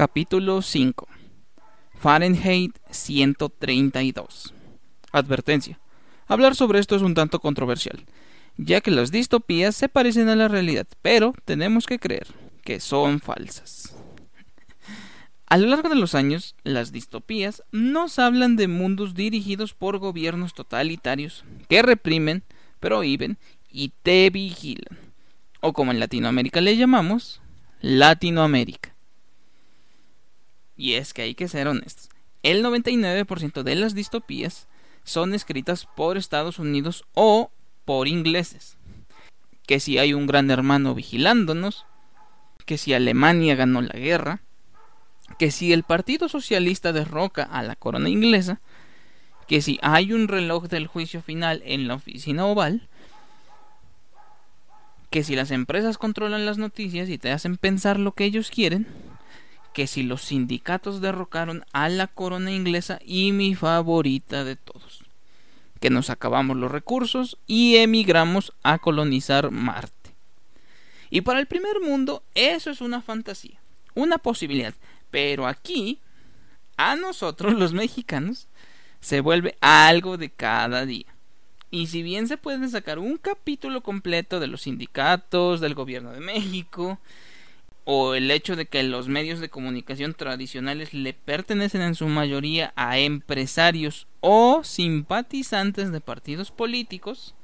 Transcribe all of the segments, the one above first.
Capítulo 5 Fahrenheit 132 Advertencia. Hablar sobre esto es un tanto controversial, ya que las distopías se parecen a la realidad, pero tenemos que creer que son falsas. A lo largo de los años, las distopías nos hablan de mundos dirigidos por gobiernos totalitarios que reprimen, prohíben y te vigilan. O como en Latinoamérica le llamamos, Latinoamérica. Y es que hay que ser honestos. El 99% de las distopías son escritas por Estados Unidos o por ingleses. Que si hay un gran hermano vigilándonos, que si Alemania ganó la guerra, que si el Partido Socialista derroca a la corona inglesa, que si hay un reloj del juicio final en la oficina oval, que si las empresas controlan las noticias y te hacen pensar lo que ellos quieren, que si los sindicatos derrocaron a la corona inglesa y mi favorita de todos, que nos acabamos los recursos y emigramos a colonizar Marte. Y para el primer mundo eso es una fantasía, una posibilidad, pero aquí, a nosotros los mexicanos, se vuelve algo de cada día. Y si bien se puede sacar un capítulo completo de los sindicatos, del gobierno de México, o el hecho de que los medios de comunicación tradicionales le pertenecen en su mayoría a empresarios o simpatizantes de partidos políticos,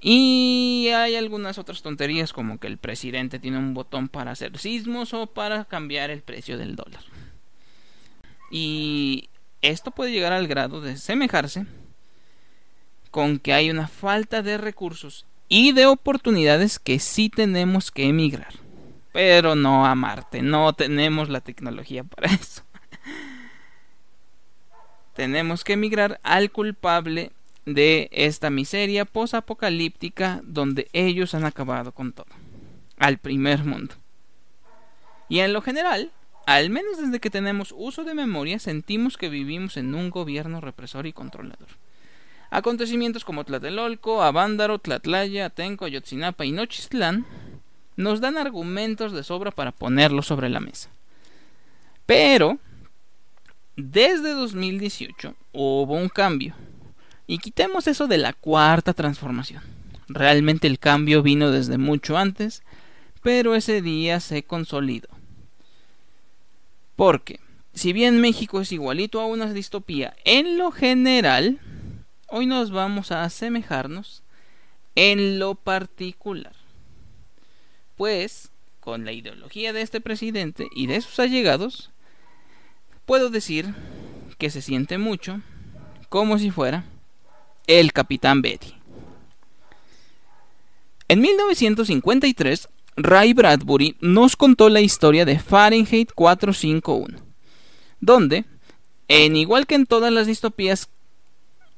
y hay algunas otras tonterías como que el presidente tiene un botón para hacer sismos o para cambiar el precio del dólar. Y esto puede llegar al grado de semejarse con que hay una falta de recursos y de oportunidades que sí tenemos que emigrar. Pero no a Marte, no tenemos la tecnología para eso. tenemos que emigrar al culpable de esta miseria posapocalíptica donde ellos han acabado con todo, al primer mundo. Y en lo general, al menos desde que tenemos uso de memoria, sentimos que vivimos en un gobierno represor y controlador. Acontecimientos como Tlatelolco, Avándaro, Tlatlaya, Atenco, Ayotzinapa y Nochistlán nos dan argumentos de sobra para ponerlos sobre la mesa. Pero, desde 2018 hubo un cambio y quitemos eso de la cuarta transformación. Realmente el cambio vino desde mucho antes, pero ese día se consolidó. Porque, si bien México es igualito a una distopía en lo general, hoy nos vamos a asemejarnos en lo particular. Pues, con la ideología de este presidente y de sus allegados, puedo decir que se siente mucho como si fuera el Capitán Betty. En 1953, Ray Bradbury nos contó la historia de Fahrenheit 451, donde, en igual que en todas las distopías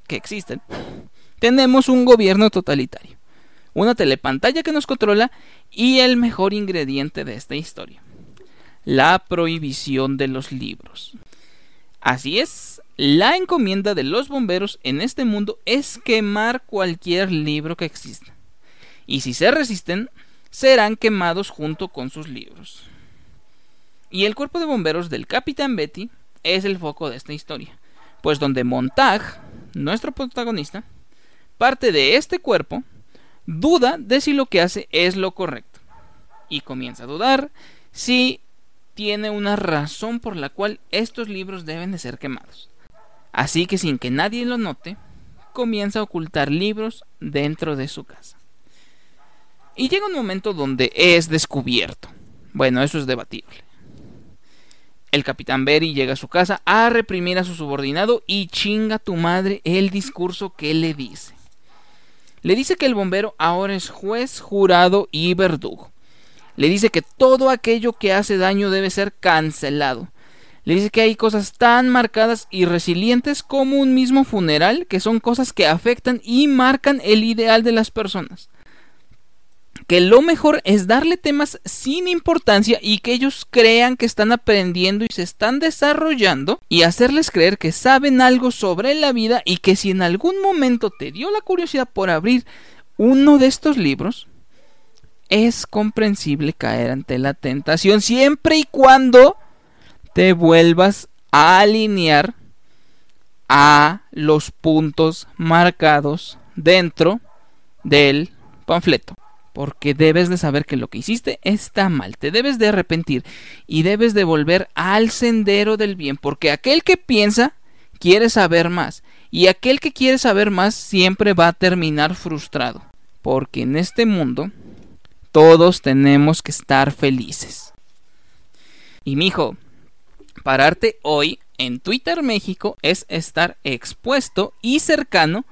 que existen, tenemos un gobierno totalitario, una telepantalla que nos controla y el mejor ingrediente de esta historia, la prohibición de los libros. Así es, la encomienda de los bomberos en este mundo es quemar cualquier libro que exista. Y si se resisten, serán quemados junto con sus libros. Y el cuerpo de bomberos del Capitán Betty es el foco de esta historia, pues donde Montag, nuestro protagonista, parte de este cuerpo, duda de si lo que hace es lo correcto. Y comienza a dudar si tiene una razón por la cual estos libros deben de ser quemados. Así que sin que nadie lo note, comienza a ocultar libros dentro de su casa. Y llega un momento donde es descubierto. Bueno, eso es debatible. El capitán Berry llega a su casa a reprimir a su subordinado y chinga a tu madre el discurso que le dice. Le dice que el bombero ahora es juez, jurado y verdugo. Le dice que todo aquello que hace daño debe ser cancelado le dice que hay cosas tan marcadas y resilientes como un mismo funeral, que son cosas que afectan y marcan el ideal de las personas. Que lo mejor es darle temas sin importancia y que ellos crean que están aprendiendo y se están desarrollando y hacerles creer que saben algo sobre la vida y que si en algún momento te dio la curiosidad por abrir uno de estos libros, es comprensible caer ante la tentación siempre y cuando te vuelvas a alinear a los puntos marcados dentro del panfleto. Porque debes de saber que lo que hiciste está mal, te debes de arrepentir y debes de volver al sendero del bien, porque aquel que piensa quiere saber más y aquel que quiere saber más siempre va a terminar frustrado, porque en este mundo todos tenemos que estar felices. Y mijo, pararte hoy en Twitter México es estar expuesto y cercano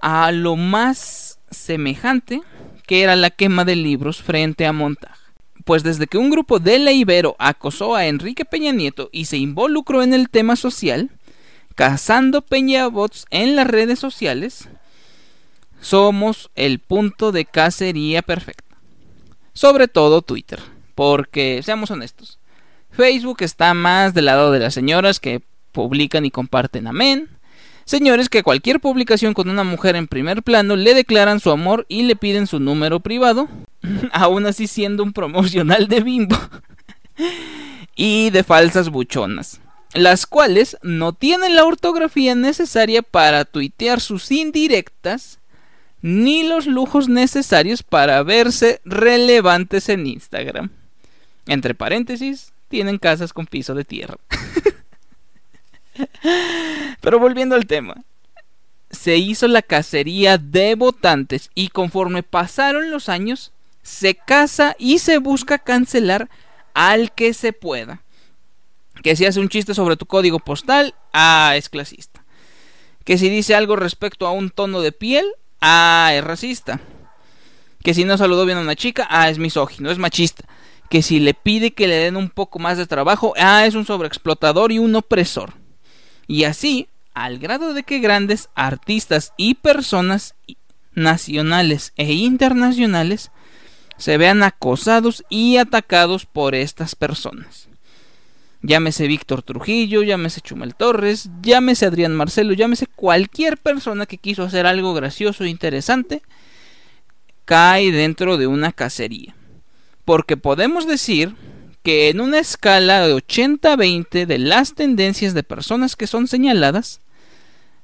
a lo más semejante que era la quema de libros frente a Montag. Pues desde que un grupo de la Ibero acosó a Enrique Peña Nieto y se involucró en el tema social, cazando Peñabots en las redes sociales, somos el punto de cacería perfecta. Sobre todo Twitter, porque seamos honestos, Facebook está más del lado de las señoras que publican y comparten amén. Señores que cualquier publicación con una mujer en primer plano le declaran su amor y le piden su número privado, aún así siendo un promocional de bimbo y de falsas buchonas, las cuales no tienen la ortografía necesaria para tuitear sus indirectas ni los lujos necesarios para verse relevantes en Instagram. Entre paréntesis, tienen casas con piso de tierra. Pero volviendo al tema. Se hizo la cacería de votantes y conforme pasaron los años, se caza y se busca cancelar al que se pueda. Que si hace un chiste sobre tu código postal, ah, es clasista. Que si dice algo respecto a un tono de piel, ah, es racista. Que si no saludó bien a una chica, ah, es misógino, es machista que si le pide que le den un poco más de trabajo, ah, es un sobreexplotador y un opresor. Y así, al grado de que grandes artistas y personas nacionales e internacionales se vean acosados y atacados por estas personas. Llámese Víctor Trujillo, llámese Chumel Torres, llámese Adrián Marcelo, llámese cualquier persona que quiso hacer algo gracioso e interesante, cae dentro de una cacería porque podemos decir que en una escala de 80-20 de las tendencias de personas que son señaladas,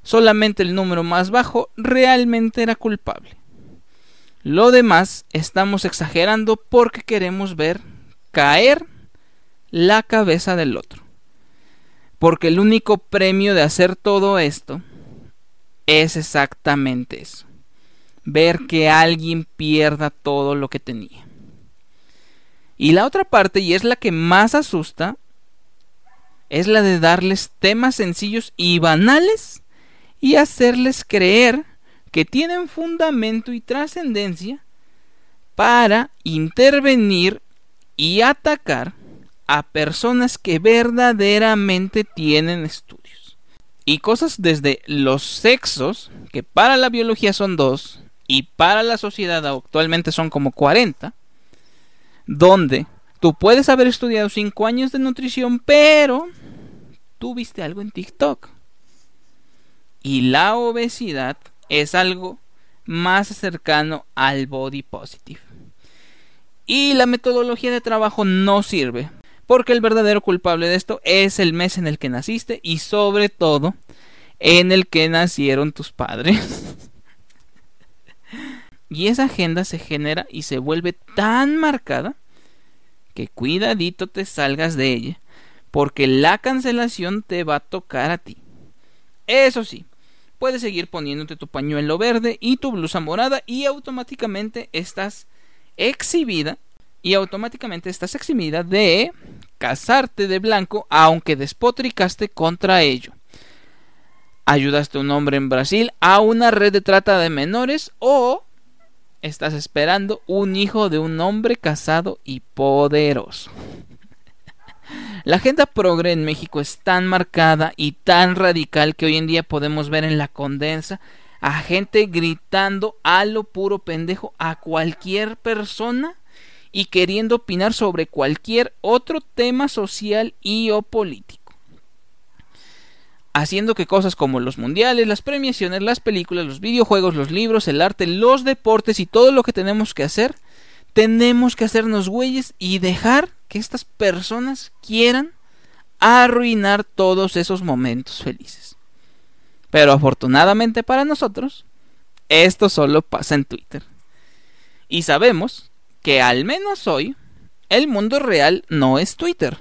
solamente el número más bajo realmente era culpable. Lo demás estamos exagerando porque queremos ver caer la cabeza del otro. Porque el único premio de hacer todo esto es exactamente eso. Ver que alguien pierda todo lo que tenía. Y la otra parte, y es la que más asusta, es la de darles temas sencillos y banales y hacerles creer que tienen fundamento y trascendencia para intervenir y atacar a personas que verdaderamente tienen estudios. Y cosas desde los sexos, que para la biología son dos, y para la sociedad actualmente son como 40, donde tú puedes haber estudiado 5 años de nutrición, pero tú viste algo en TikTok. Y la obesidad es algo más cercano al body positive. Y la metodología de trabajo no sirve, porque el verdadero culpable de esto es el mes en el que naciste y sobre todo en el que nacieron tus padres. Y esa agenda se genera y se vuelve tan marcada que cuidadito te salgas de ella, porque la cancelación te va a tocar a ti. Eso sí, puedes seguir poniéndote tu pañuelo verde y tu blusa morada y automáticamente estás exhibida y automáticamente estás exhibida de casarte de blanco aunque despotricaste contra ello ayudaste a un hombre en Brasil a una red de trata de menores o estás esperando un hijo de un hombre casado y poderoso. La agenda progre en México es tan marcada y tan radical que hoy en día podemos ver en la condensa a gente gritando a lo puro pendejo a cualquier persona y queriendo opinar sobre cualquier otro tema social y o político haciendo que cosas como los mundiales, las premiaciones, las películas, los videojuegos, los libros, el arte, los deportes y todo lo que tenemos que hacer, tenemos que hacernos güeyes y dejar que estas personas quieran arruinar todos esos momentos felices. Pero afortunadamente para nosotros, esto solo pasa en Twitter. Y sabemos que al menos hoy, el mundo real no es Twitter.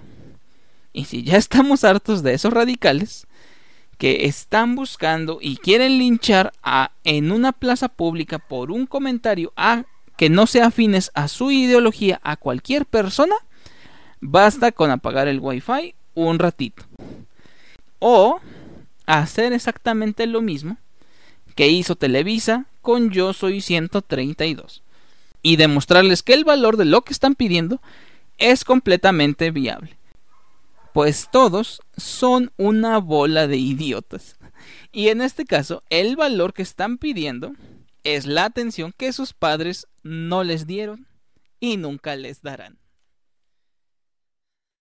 Y si ya estamos hartos de esos radicales que están buscando y quieren linchar a, en una plaza pública por un comentario a, que no sea afines a su ideología a cualquier persona, basta con apagar el wifi un ratito. O hacer exactamente lo mismo que hizo Televisa con Yo Soy 132 y demostrarles que el valor de lo que están pidiendo es completamente viable. Pues todos son una bola de idiotas. Y en este caso, el valor que están pidiendo es la atención que sus padres no les dieron y nunca les darán.